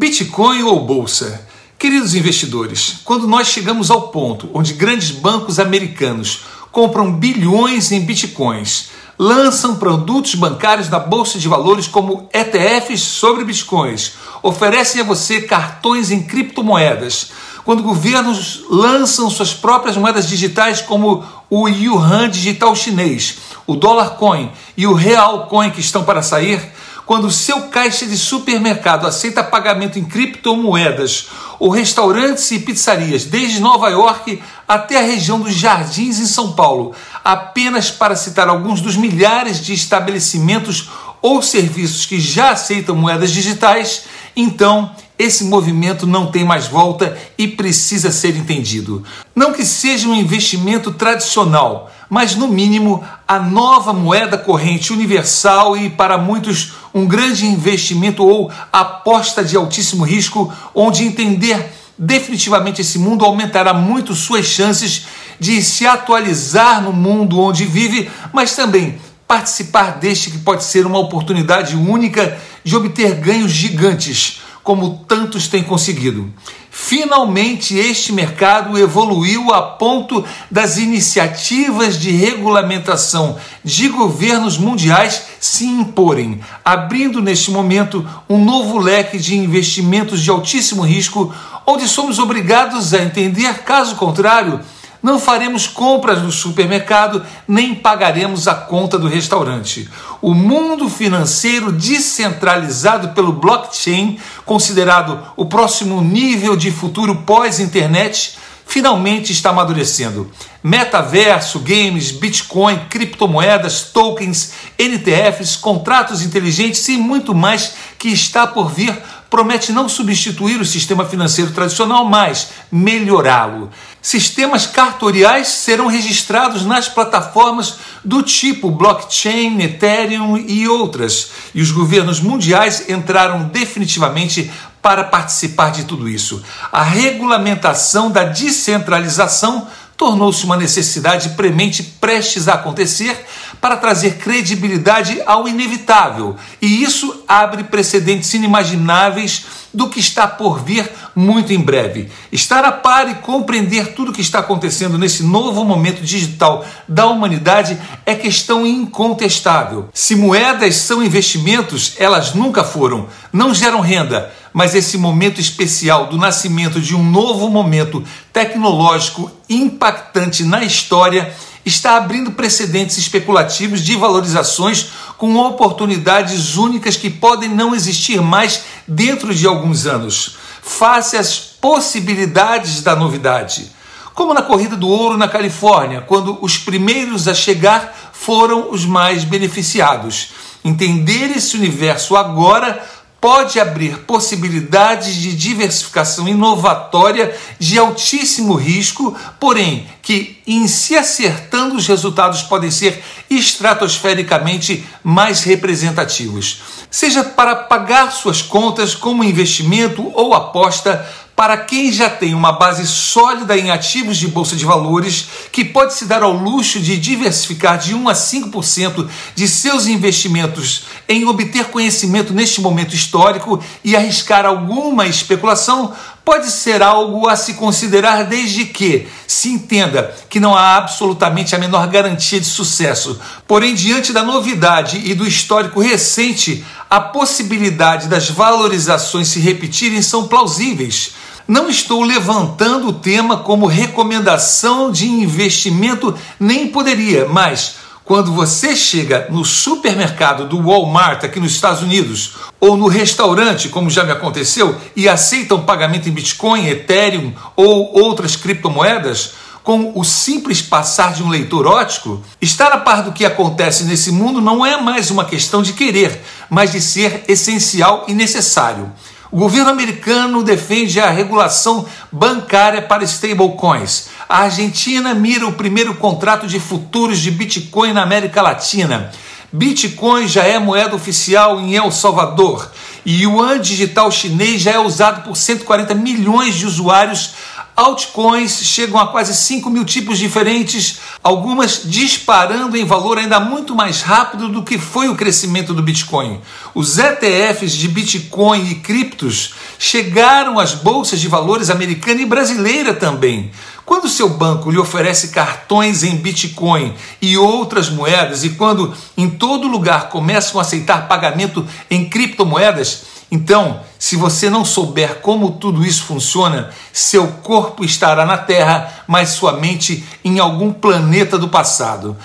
Bitcoin ou bolsa? Queridos investidores, quando nós chegamos ao ponto onde grandes bancos americanos compram bilhões em bitcoins, lançam produtos bancários na bolsa de valores como ETFs sobre bitcoins, oferecem a você cartões em criptomoedas, quando governos lançam suas próprias moedas digitais como o Yuan digital chinês, o Dollar Coin e o Real Coin que estão para sair, quando o seu caixa de supermercado aceita pagamento em criptomoedas, ou restaurantes e pizzarias, desde Nova York até a região dos Jardins em São Paulo, apenas para citar alguns dos milhares de estabelecimentos ou serviços que já aceitam moedas digitais, então esse movimento não tem mais volta e precisa ser entendido. Não que seja um investimento tradicional, mas no mínimo a nova moeda corrente universal e para muitos um grande investimento ou aposta de altíssimo risco, onde entender definitivamente esse mundo aumentará muito suas chances de se atualizar no mundo onde vive, mas também participar deste que pode ser uma oportunidade única de obter ganhos gigantes como tantos têm conseguido. Finalmente, este mercado evoluiu a ponto das iniciativas de regulamentação de governos mundiais se imporem, abrindo neste momento um novo leque de investimentos de altíssimo risco, onde somos obrigados a entender, caso contrário, não faremos compras no supermercado, nem pagaremos a conta do restaurante. O mundo financeiro descentralizado pelo blockchain, considerado o próximo nível de futuro pós-internet, finalmente está amadurecendo. Metaverso, games, Bitcoin, criptomoedas, tokens, NTFs, contratos inteligentes e muito mais que está por vir promete não substituir o sistema financeiro tradicional, mas melhorá-lo. Sistemas cartoriais serão registrados nas plataformas do tipo blockchain, Ethereum e outras, e os governos mundiais entraram definitivamente para participar de tudo isso. A regulamentação da descentralização tornou-se uma necessidade premente prestes a acontecer para trazer credibilidade ao inevitável, e isso abre precedentes inimagináveis do que está por vir muito em breve. Estar a par e compreender tudo o que está acontecendo nesse novo momento digital da humanidade é questão incontestável. Se moedas são investimentos, elas nunca foram, não geram renda mas esse momento especial do nascimento de um novo momento tecnológico impactante na história está abrindo precedentes especulativos de valorizações com oportunidades únicas que podem não existir mais dentro de alguns anos, face às possibilidades da novidade. Como na corrida do ouro na Califórnia, quando os primeiros a chegar foram os mais beneficiados. Entender esse universo agora pode abrir possibilidades de diversificação inovatória de altíssimo risco, porém que, em se acertando, os resultados podem ser estratosfericamente mais representativos. Seja para pagar suas contas como investimento ou aposta, para quem já tem uma base sólida em ativos de bolsa de valores, que pode se dar ao luxo de diversificar de 1 a 5% de seus investimentos em obter conhecimento neste momento histórico e arriscar alguma especulação, pode ser algo a se considerar desde que se entenda que não há absolutamente a menor garantia de sucesso. Porém, diante da novidade e do histórico recente, a possibilidade das valorizações se repetirem são plausíveis. Não estou levantando o tema como recomendação de investimento, nem poderia, mas quando você chega no supermercado do Walmart aqui nos Estados Unidos, ou no restaurante, como já me aconteceu, e aceitam pagamento em Bitcoin, Ethereum ou outras criptomoedas, com o simples passar de um leitor ótico, estar a par do que acontece nesse mundo não é mais uma questão de querer, mas de ser essencial e necessário. O governo americano defende a regulação bancária para stablecoins. A Argentina mira o primeiro contrato de futuros de Bitcoin na América Latina. Bitcoin já é moeda oficial em El Salvador. E o yuan digital chinês já é usado por 140 milhões de usuários Altcoins chegam a quase 5 mil tipos diferentes, algumas disparando em valor ainda muito mais rápido do que foi o crescimento do Bitcoin. Os ETFs de Bitcoin e criptos chegaram às bolsas de valores americana e brasileira também. Quando seu banco lhe oferece cartões em Bitcoin e outras moedas, e quando em todo lugar começam a aceitar pagamento em criptomoedas, então, se você não souber como tudo isso funciona, seu corpo estará na Terra, mas sua mente em algum planeta do passado.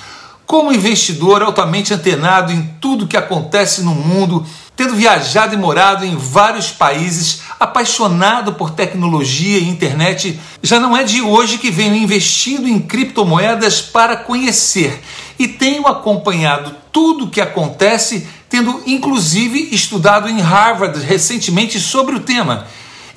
Como investidor altamente antenado em tudo que acontece no mundo, tendo viajado e morado em vários países, apaixonado por tecnologia e internet, já não é de hoje que venho investindo em criptomoedas para conhecer e tenho acompanhado tudo o que acontece tendo inclusive estudado em Harvard recentemente sobre o tema.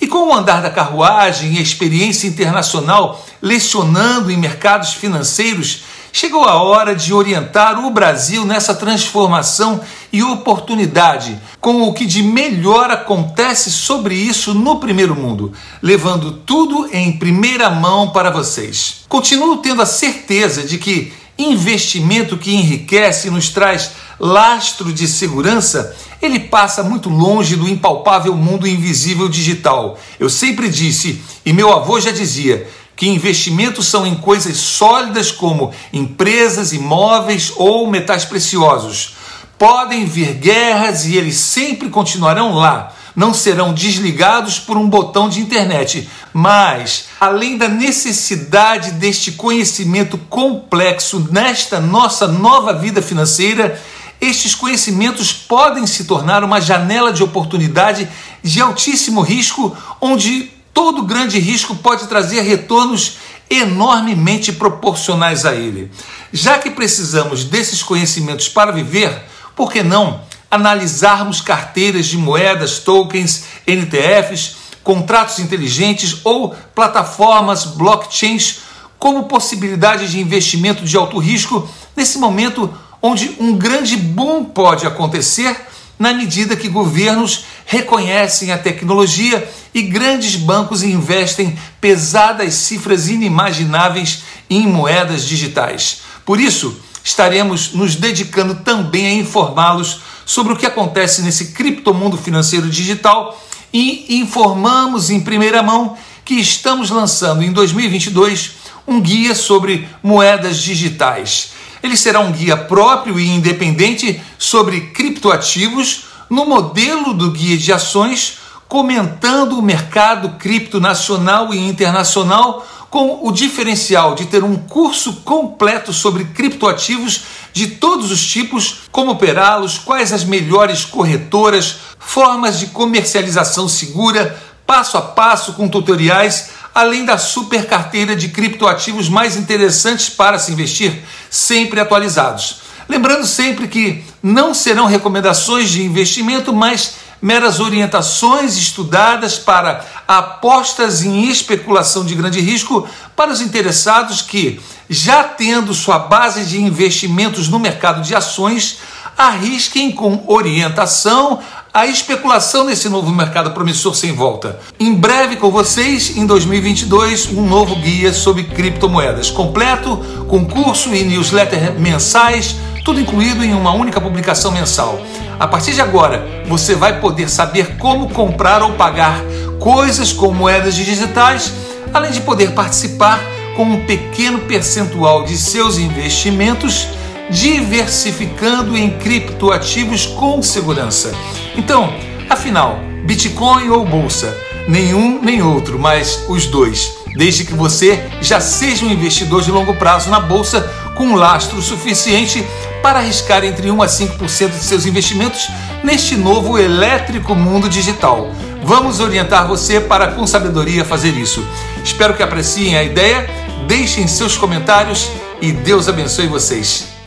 E com o andar da carruagem e a experiência internacional lecionando em mercados financeiros, chegou a hora de orientar o Brasil nessa transformação e oportunidade, com o que de melhor acontece sobre isso no primeiro mundo, levando tudo em primeira mão para vocês. Continuo tendo a certeza de que investimento que enriquece e nos traz lastro de segurança, ele passa muito longe do impalpável mundo invisível digital. Eu sempre disse, e meu avô já dizia, que investimentos são em coisas sólidas como empresas, imóveis ou metais preciosos. Podem vir guerras e eles sempre continuarão lá não serão desligados por um botão de internet. Mas, além da necessidade deste conhecimento complexo nesta nossa nova vida financeira, estes conhecimentos podem se tornar uma janela de oportunidade de altíssimo risco, onde todo grande risco pode trazer retornos enormemente proporcionais a ele. Já que precisamos desses conhecimentos para viver, por que não analisarmos carteiras de moedas, tokens, NTFs, contratos inteligentes ou plataformas blockchains como possibilidade de investimento de alto risco nesse momento onde um grande boom pode acontecer na medida que governos reconhecem a tecnologia e grandes bancos investem pesadas cifras inimagináveis em moedas digitais. Por isso, estaremos nos dedicando também a informá-los sobre o que acontece nesse criptomundo financeiro digital e informamos em primeira mão que estamos lançando em 2022 um guia sobre moedas digitais. Ele será um guia próprio e independente sobre criptoativos no modelo do guia de ações, comentando o mercado cripto nacional e internacional com o diferencial de ter um curso completo sobre criptoativos de todos os tipos, como operá-los, quais as melhores corretoras, formas de comercialização segura, passo a passo com tutoriais, além da super carteira de criptoativos mais interessantes para se investir, sempre atualizados. Lembrando sempre que não serão recomendações de investimento, mas meras orientações estudadas para apostas em especulação de grande risco para os interessados que, já tendo sua base de investimentos no mercado de ações, arrisquem com orientação a especulação nesse novo mercado promissor sem volta. Em breve com vocês, em 2022, um novo guia sobre criptomoedas completo, com curso e newsletter mensais, tudo incluído em uma única publicação mensal. A partir de agora, você vai poder saber como comprar ou pagar coisas com moedas digitais, além de poder participar com um pequeno percentual de seus investimentos, diversificando em criptoativos com segurança. Então, afinal, Bitcoin ou bolsa? Nenhum nem outro, mas os dois. Desde que você já seja um investidor de longo prazo na bolsa com lastro suficiente para arriscar entre 1 a 5% de seus investimentos neste novo elétrico mundo digital. Vamos orientar você para com sabedoria fazer isso. Espero que apreciem a ideia, deixem seus comentários e Deus abençoe vocês.